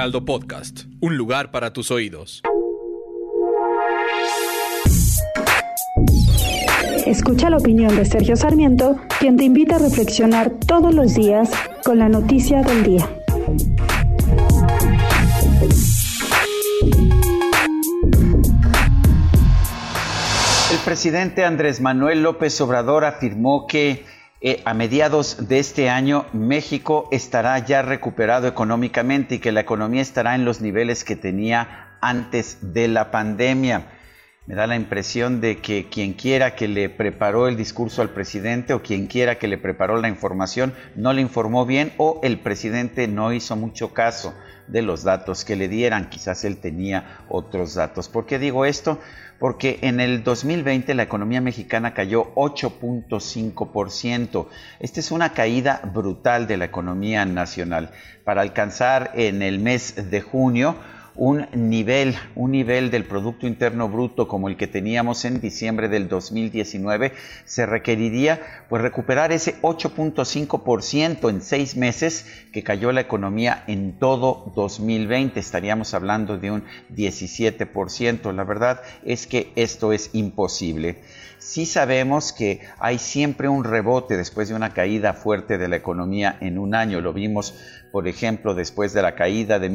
Heraldo Podcast, un lugar para tus oídos. Escucha la opinión de Sergio Sarmiento, quien te invita a reflexionar todos los días con la noticia del día. El presidente Andrés Manuel López Obrador afirmó que eh, a mediados de este año México estará ya recuperado económicamente y que la economía estará en los niveles que tenía antes de la pandemia. Me da la impresión de que quien quiera que le preparó el discurso al presidente o quien quiera que le preparó la información no le informó bien o el presidente no hizo mucho caso de los datos que le dieran. Quizás él tenía otros datos. ¿Por qué digo esto? Porque en el 2020 la economía mexicana cayó 8.5%. Esta es una caída brutal de la economía nacional. Para alcanzar en el mes de junio un nivel, un nivel del Producto Interno Bruto como el que teníamos en diciembre del 2019, se requeriría pues recuperar ese 8.5% en seis meses que cayó la economía en todo 2020. Estaríamos hablando de un 17%. La verdad es que esto es imposible. Sí sabemos que hay siempre un rebote después de una caída fuerte de la economía en un año. Lo vimos, por ejemplo, después de la caída de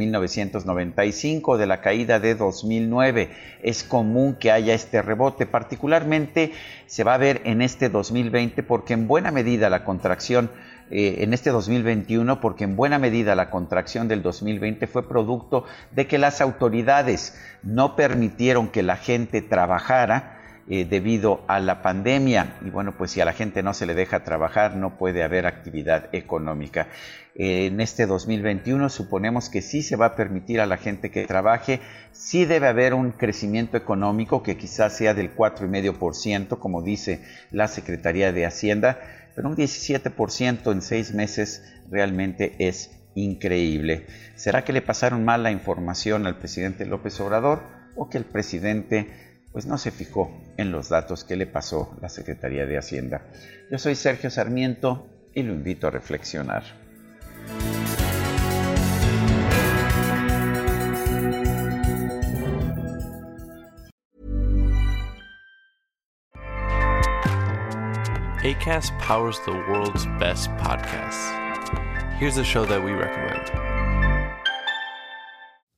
1995, de la caída de 2009. Es común que haya este rebote. Particularmente se va a ver en este 2020 porque en buena medida la contracción eh, en este 2021 porque en buena medida la contracción del 2020 fue producto de que las autoridades no permitieron que la gente trabajara eh, debido a la pandemia. Y bueno, pues si a la gente no se le deja trabajar, no puede haber actividad económica. Eh, en este 2021 suponemos que sí se va a permitir a la gente que trabaje, sí debe haber un crecimiento económico que quizás sea del 4,5%, como dice la Secretaría de Hacienda, pero un 17% en seis meses realmente es increíble. ¿Será que le pasaron mal la información al presidente López Obrador o que el presidente pues no se fijó en los datos que le pasó la Secretaría de Hacienda. Yo soy Sergio Sarmiento y lo invito a reflexionar. ACAST powers the world's best podcasts. Here's a show that we recommend.